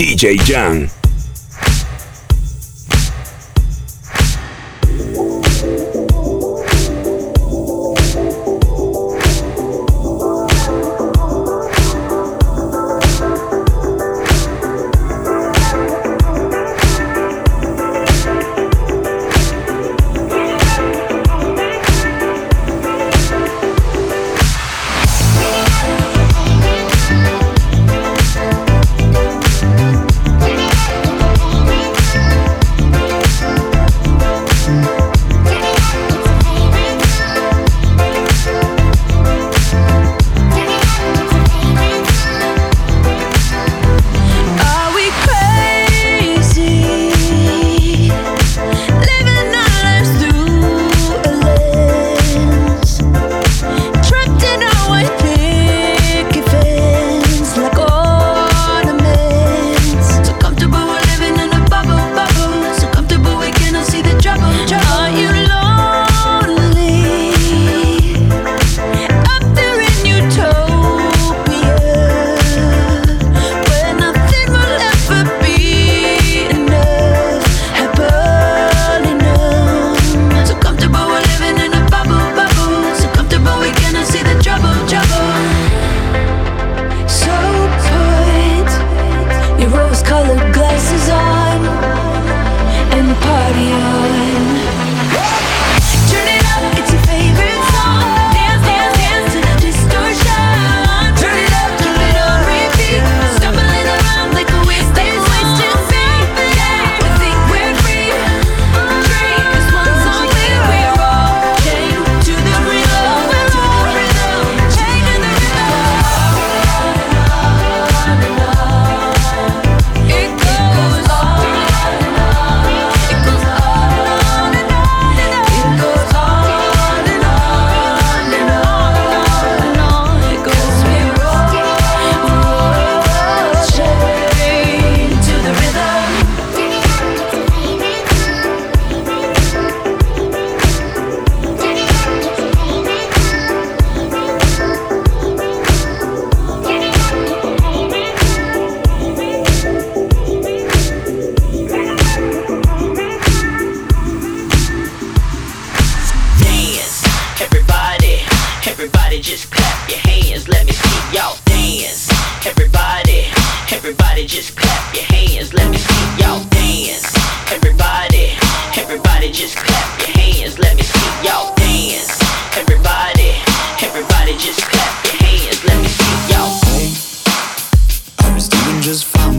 DJ Jang.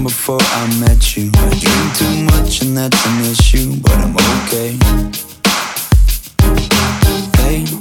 before I met you. I drink too much and that's an issue, but I'm okay. Hey.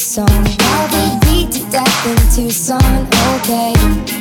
Tucson. I'll be beat to death in Tucson Okay.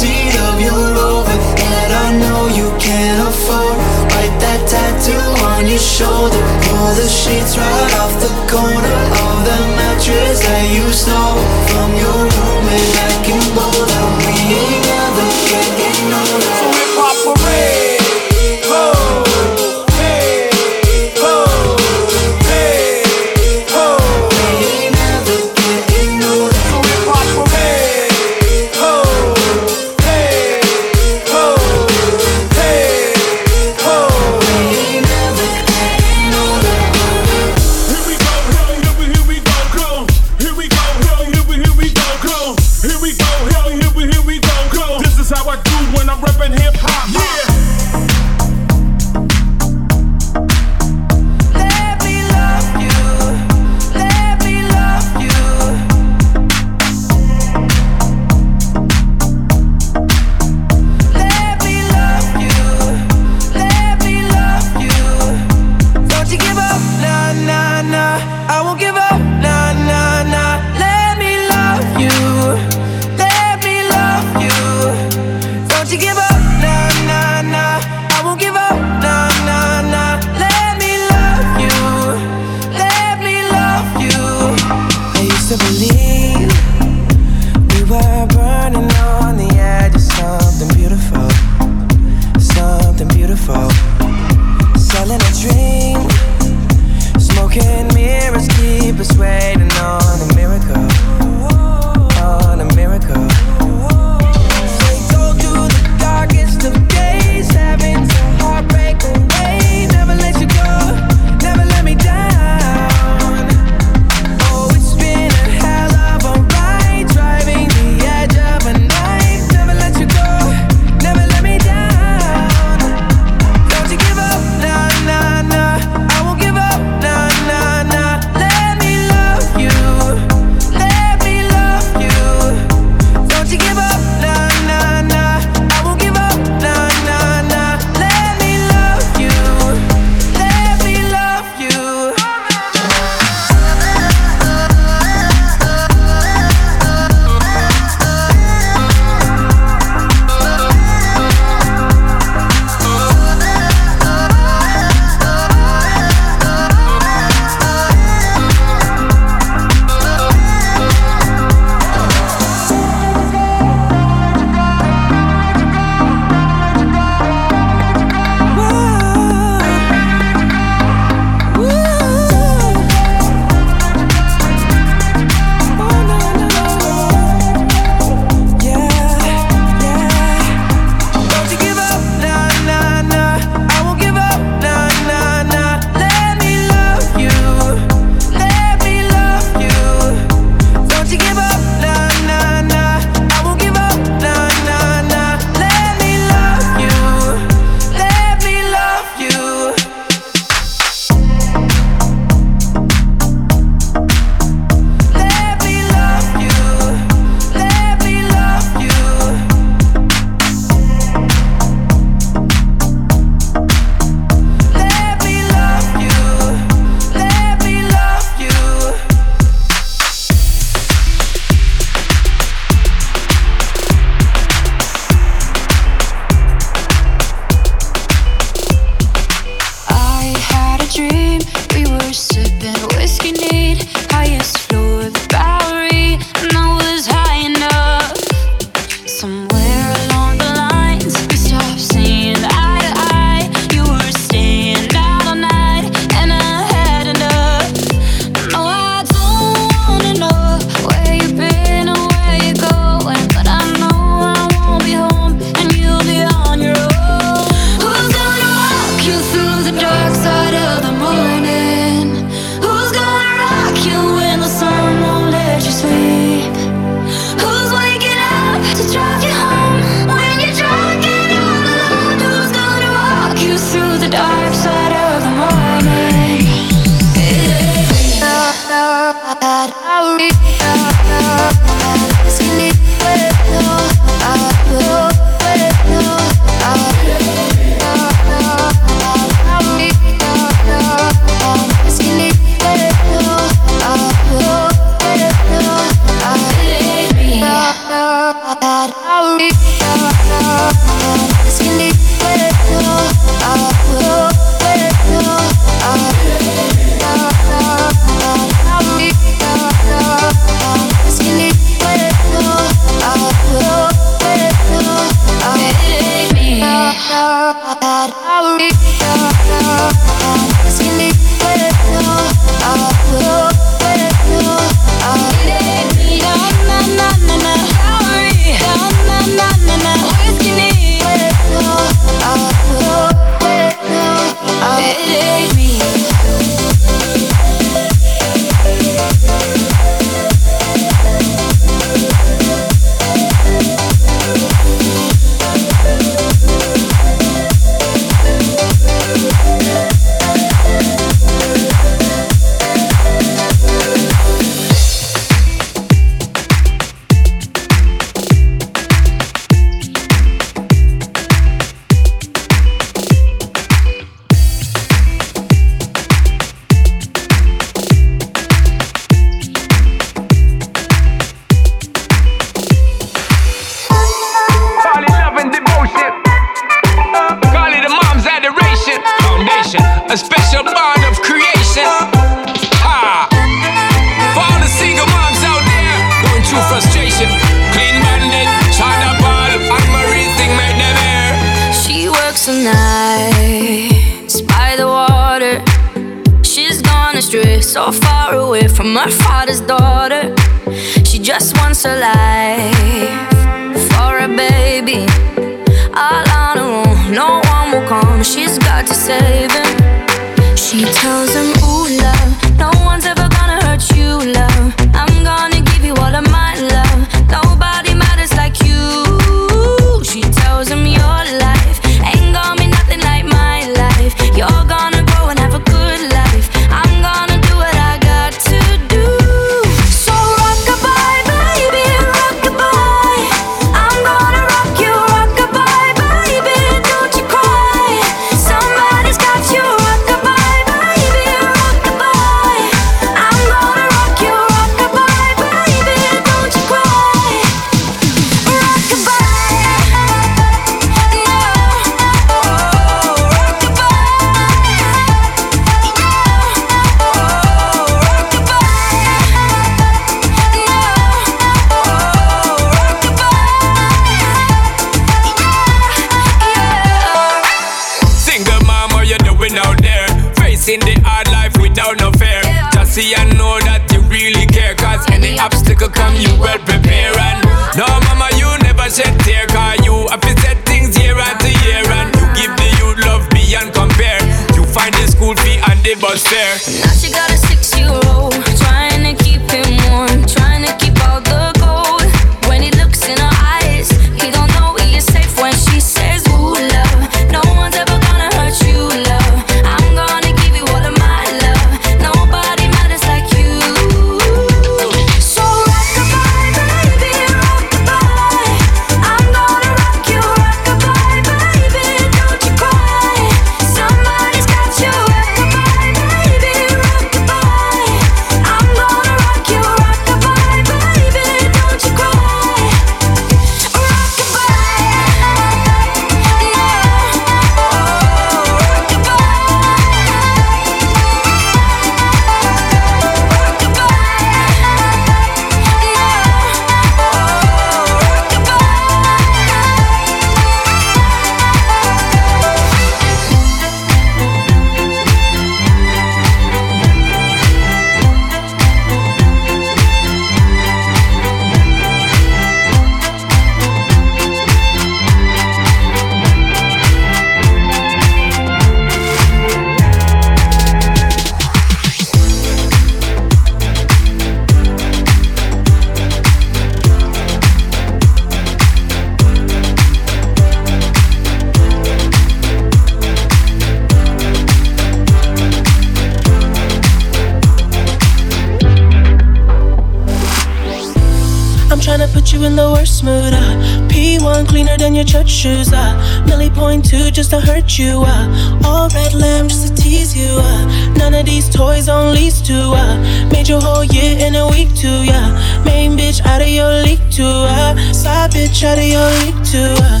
just to hurt you. Uh. All red lamb just to tease you. Uh. None of these toys on lease to. Uh. Made your whole year in a week too. Yeah. Main bitch out of your league too. Uh. Side bitch out of your league too. Uh.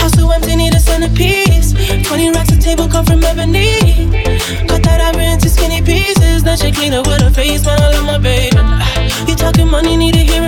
House so empty, need a centerpiece. 20 racks a table come from ebony. Cut that I into skinny pieces. Now she clean up with her face, man. I love my baby. You talking money, need a hearing.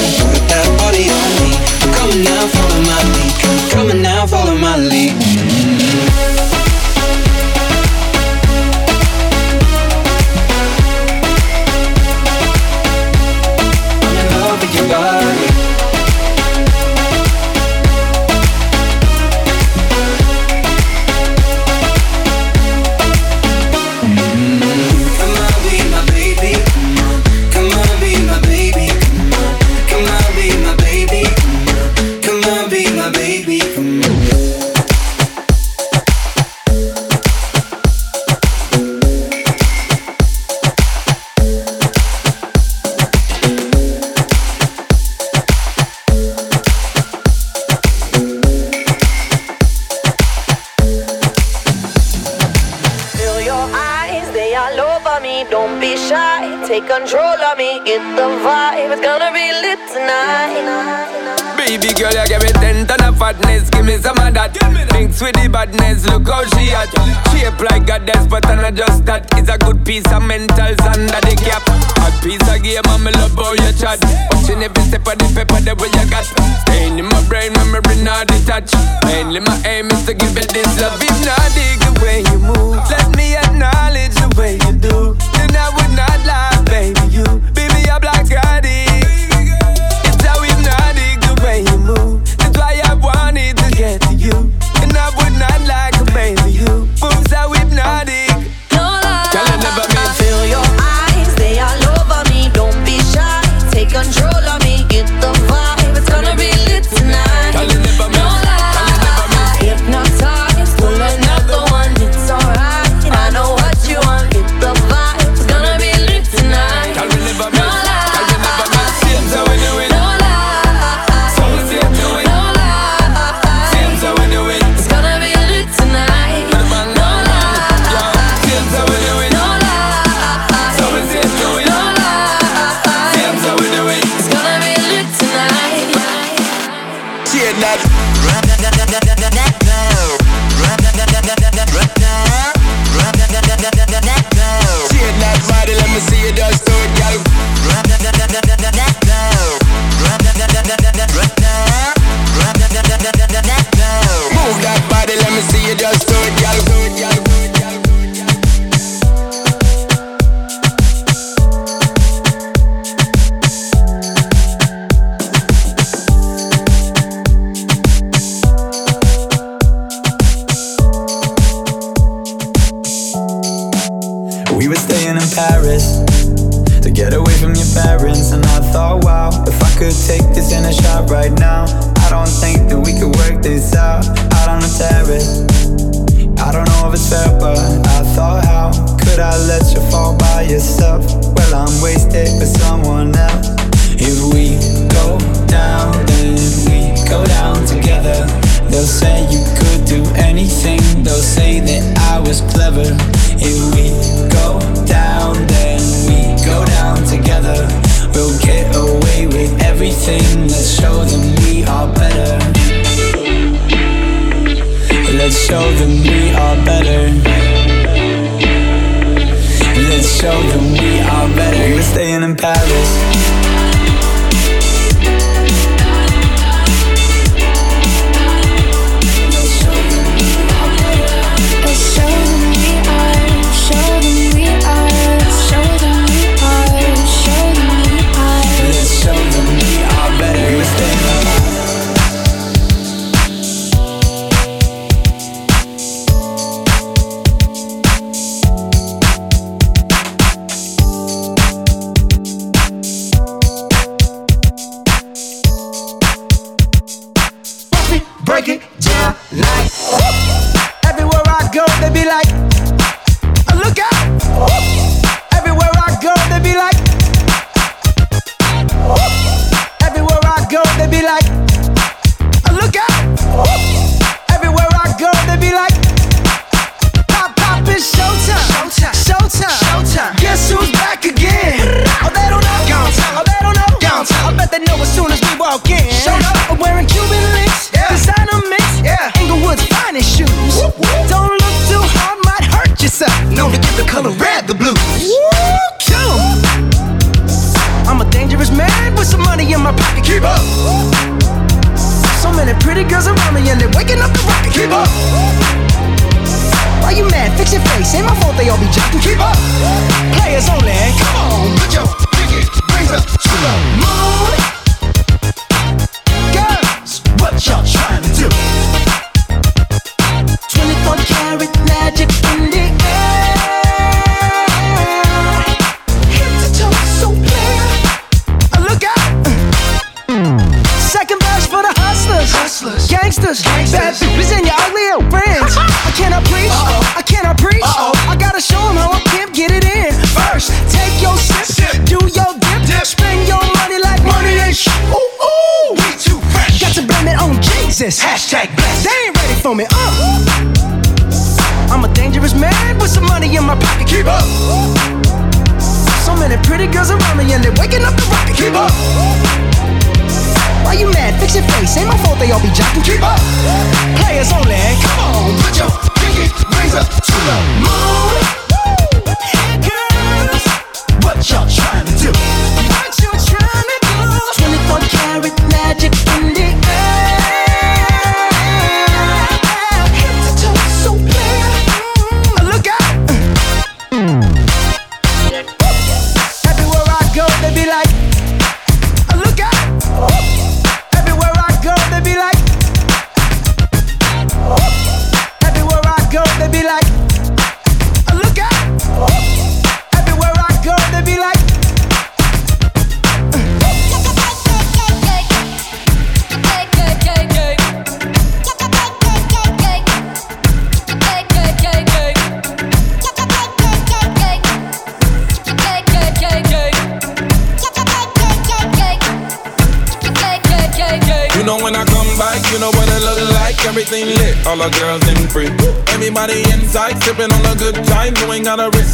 right now, I don't think that we could work this out out on the terrace. I don't know if it's fair, but I thought, how could I let you fall by yourself? Well, I'm wasted with someone else. If we go down, then we go down together. They'll say you could do anything, they'll say that I was clever. If we go down, then we go down together. We'll get away thing. Let's show them we are better. Let's show them we are better. Let's show them we are better. We're staying in Paris. Players only. Come on, put your pinky rings up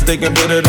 they can put it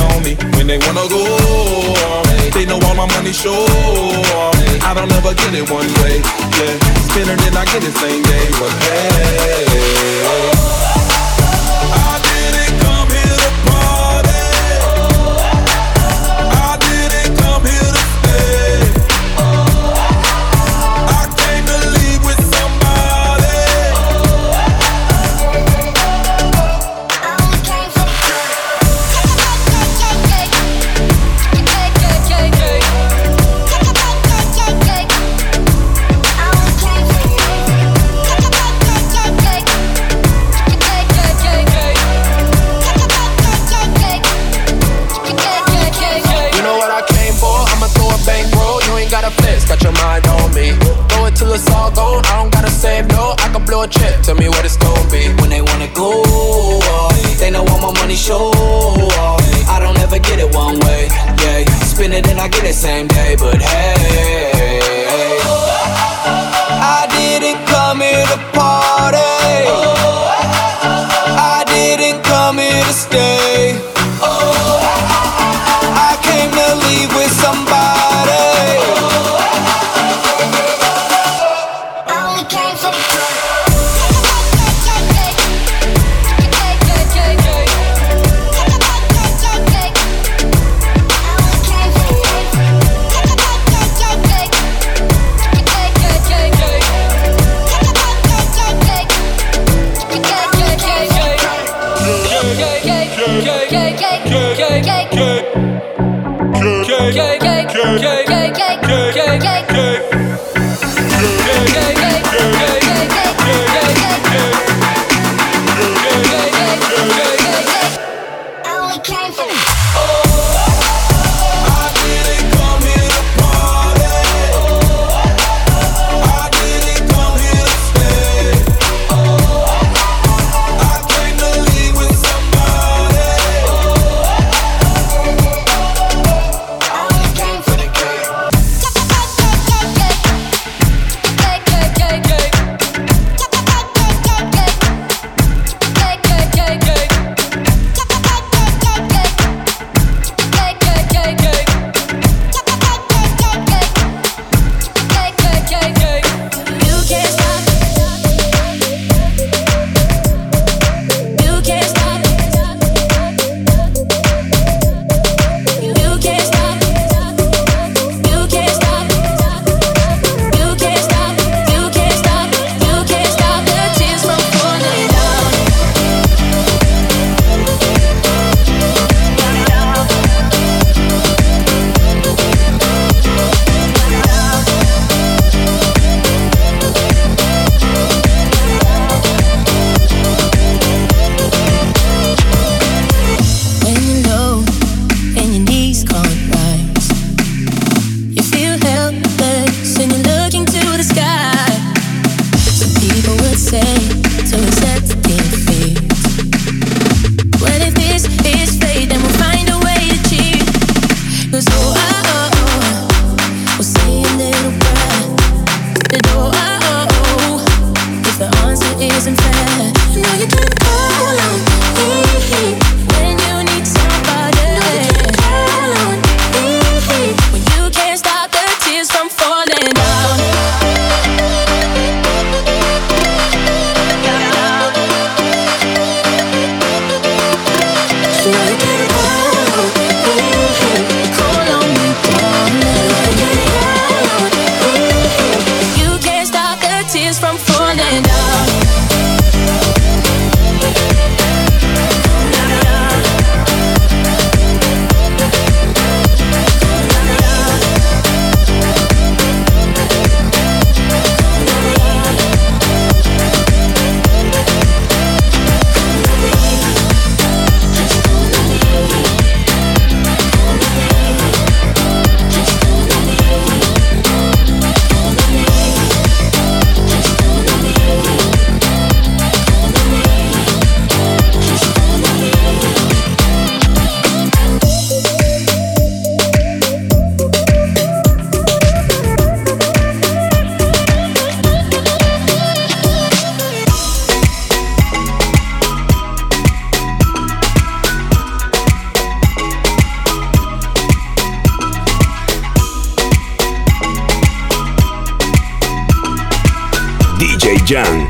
Jan.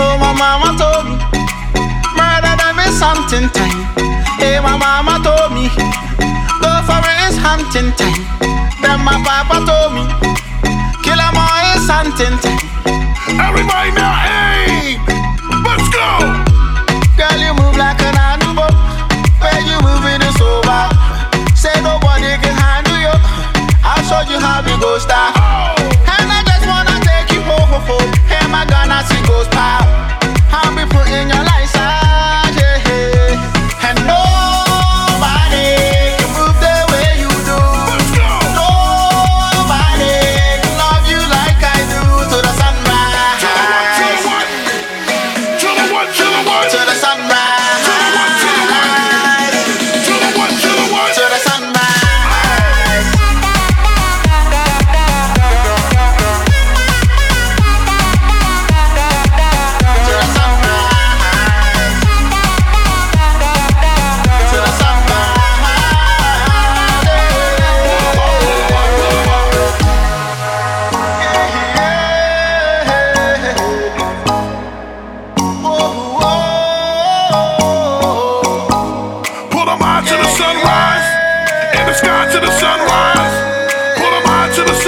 Oh, my mama told me, murder them is something time. Hey, my mama told me, go for it is hunting time. Then my papa told me, kill them all is hunting time. Everybody now, hey, let's go. Girl, you move like an animal. Where you moving is over. Say nobody can handle. Showed you how we go start. And I just wanna take you home, home, home. Hey, my Ghana, see go start. I'll be putting your life.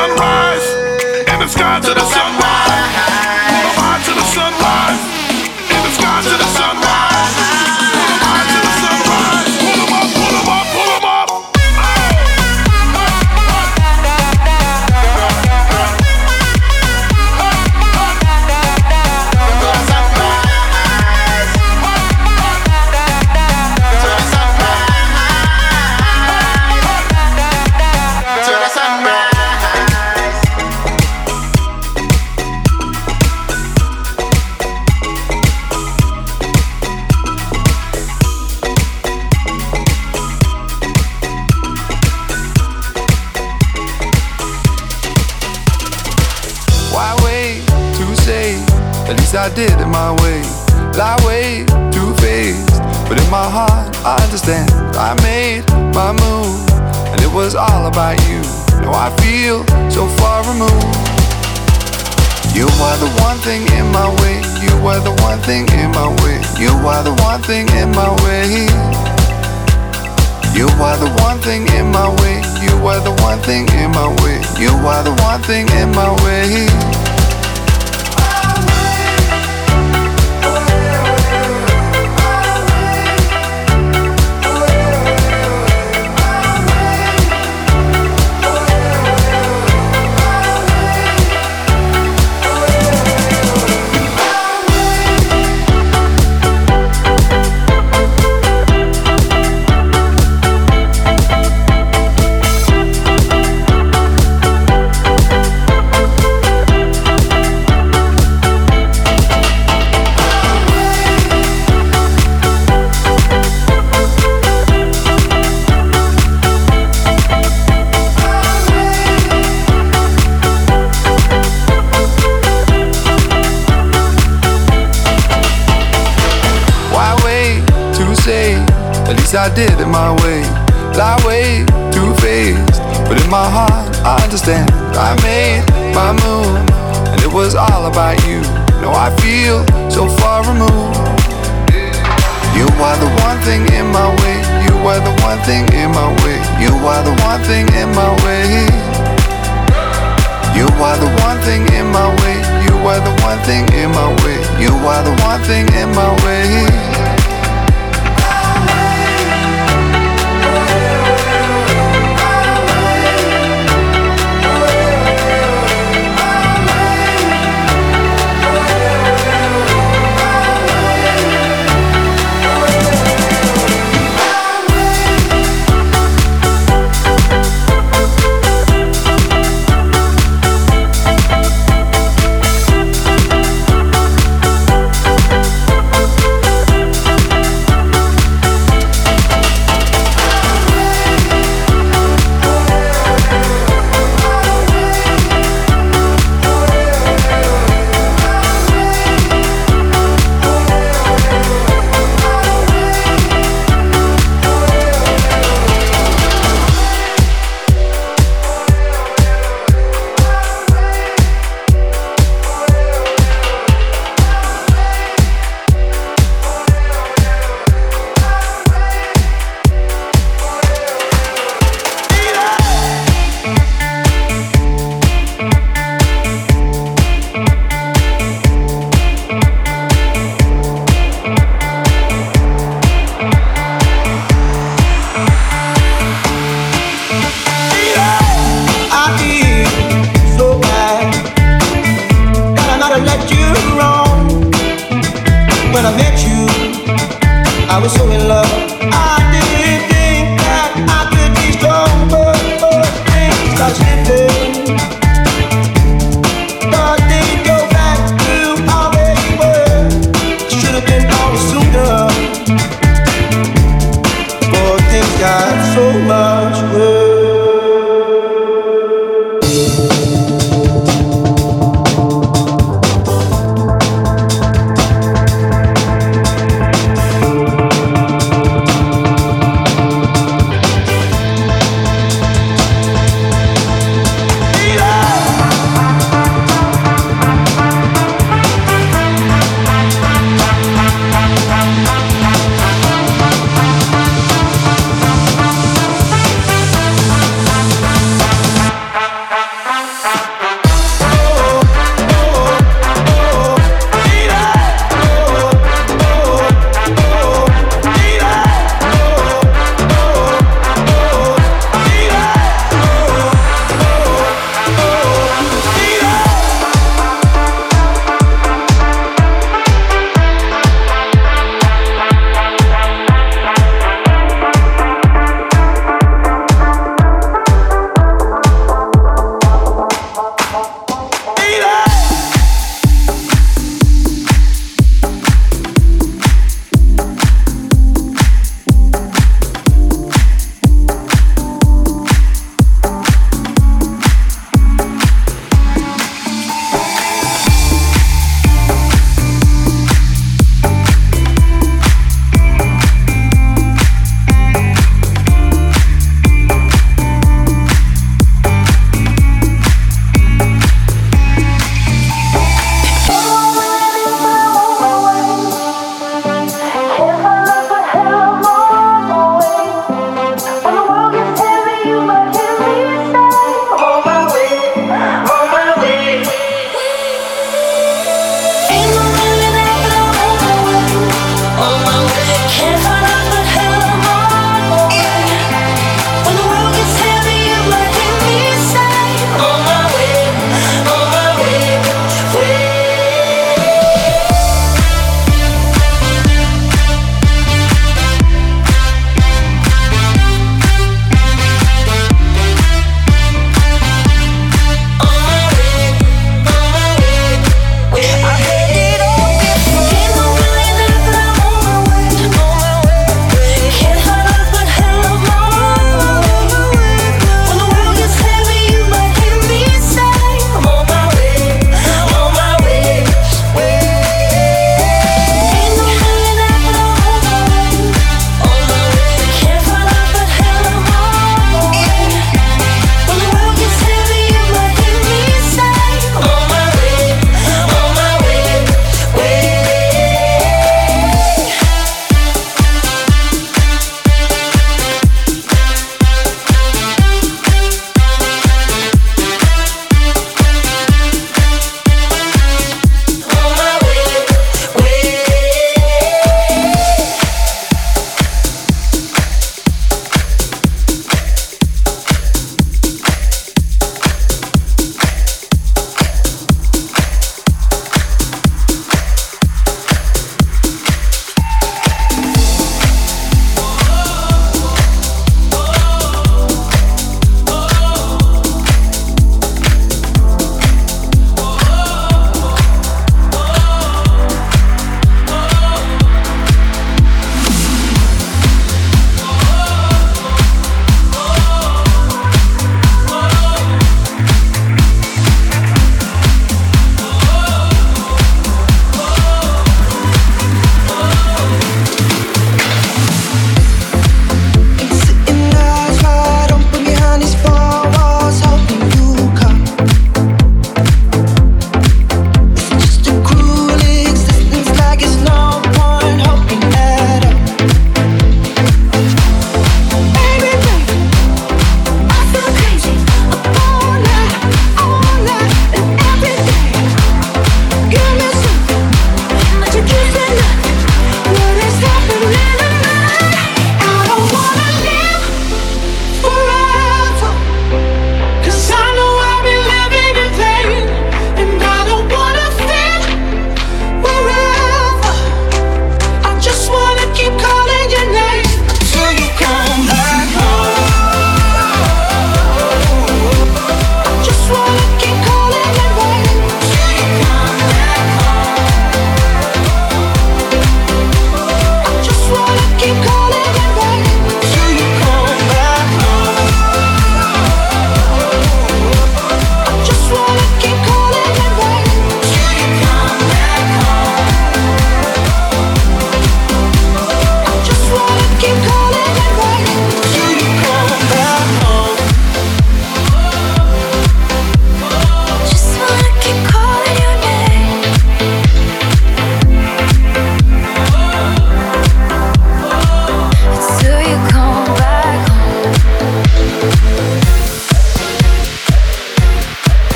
sunrise. In the sky to the sunrise.